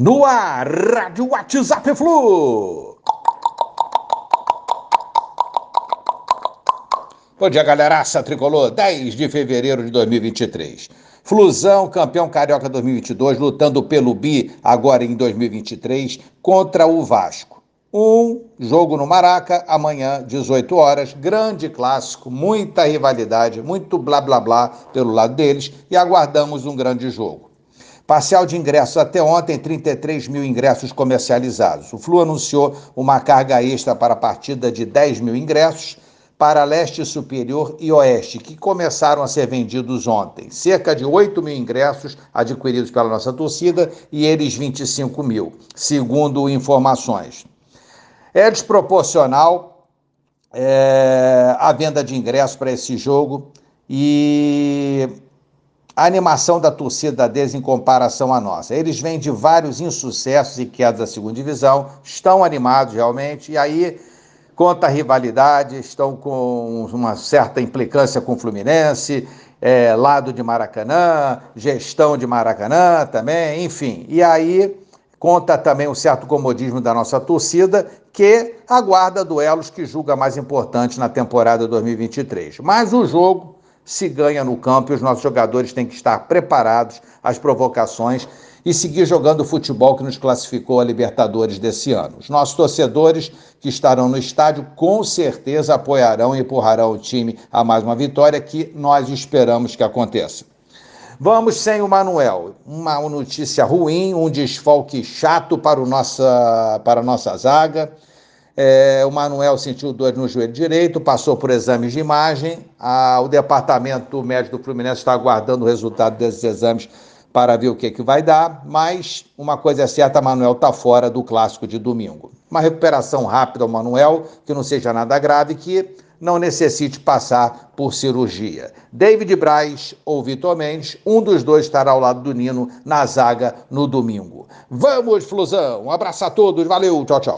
No ar, Rádio WhatsApp Flu. Bom dia, galeraça tricolor. 10 de fevereiro de 2023. Flusão, campeão carioca 2022, lutando pelo bi agora em 2023 contra o Vasco. Um jogo no Maraca, amanhã, 18 horas. Grande clássico, muita rivalidade, muito blá blá blá pelo lado deles e aguardamos um grande jogo. Parcial de ingressos até ontem, 33 mil ingressos comercializados. O Flu anunciou uma carga extra para a partida de 10 mil ingressos para leste superior e oeste, que começaram a ser vendidos ontem. Cerca de 8 mil ingressos adquiridos pela nossa torcida e eles 25 mil, segundo informações. É desproporcional é, a venda de ingressos para esse jogo e a animação da torcida deles em comparação à nossa. Eles vêm de vários insucessos e quedas da segunda divisão, estão animados realmente, e aí conta a rivalidade, estão com uma certa implicância com o Fluminense, é, lado de Maracanã, gestão de Maracanã também, enfim. E aí conta também um certo comodismo da nossa torcida, que aguarda duelos que julga mais importantes na temporada 2023. Mas o jogo se ganha no campo e os nossos jogadores têm que estar preparados às provocações e seguir jogando o futebol que nos classificou a Libertadores desse ano. Os nossos torcedores que estarão no estádio com certeza apoiarão e empurrarão o time a mais uma vitória que nós esperamos que aconteça. Vamos sem o Manuel. Uma notícia ruim, um desfalque chato para, o nossa, para a nossa zaga. É, o Manuel sentiu dor no joelho direito, passou por exames de imagem. Ah, o departamento médico do Fluminense está aguardando o resultado desses exames para ver o que, que vai dar. Mas uma coisa é certa: Manuel está fora do clássico de domingo. Uma recuperação rápida ao Manuel, que não seja nada grave, que não necessite passar por cirurgia. David Braz ou Vitor Mendes, um dos dois estará ao lado do Nino na zaga no domingo. Vamos, Flusão! Um abraço a todos, valeu, tchau, tchau.